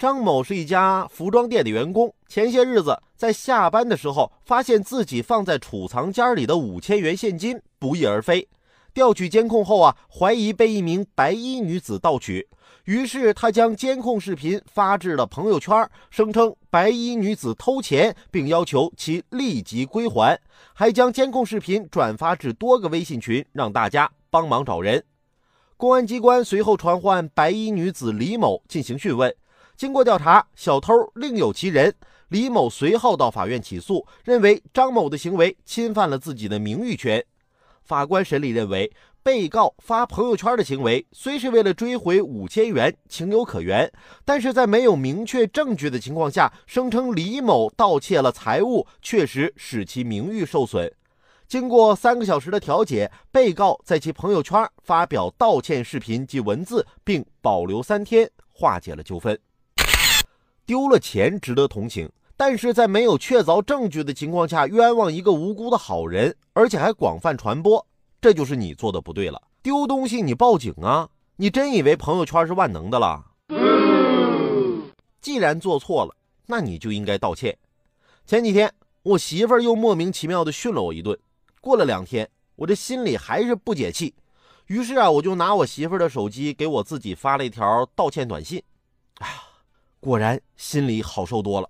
张某是一家服装店的员工，前些日子在下班的时候，发现自己放在储藏间里的五千元现金不翼而飞。调取监控后啊，怀疑被一名白衣女子盗取，于是他将监控视频发至了朋友圈，声称白衣女子偷钱，并要求其立即归还，还将监控视频转发至多个微信群，让大家帮忙找人。公安机关随后传唤白衣女子李某进行讯问。经过调查，小偷另有其人。李某随后到法院起诉，认为张某的行为侵犯了自己的名誉权。法官审理认为，被告发朋友圈的行为虽是为了追回五千元，情有可原，但是在没有明确证据的情况下，声称李某盗窃了财物，确实使其名誉受损。经过三个小时的调解，被告在其朋友圈发表道歉视频及文字，并保留三天，化解了纠纷。丢了钱值得同情，但是在没有确凿证据的情况下冤枉一个无辜的好人，而且还广泛传播，这就是你做的不对了。丢东西你报警啊！你真以为朋友圈是万能的了？既然做错了，那你就应该道歉。前几天我媳妇儿又莫名其妙的训了我一顿，过了两天，我这心里还是不解气，于是啊，我就拿我媳妇儿的手机给我自己发了一条道歉短信。哎呀！果然心里好受多了。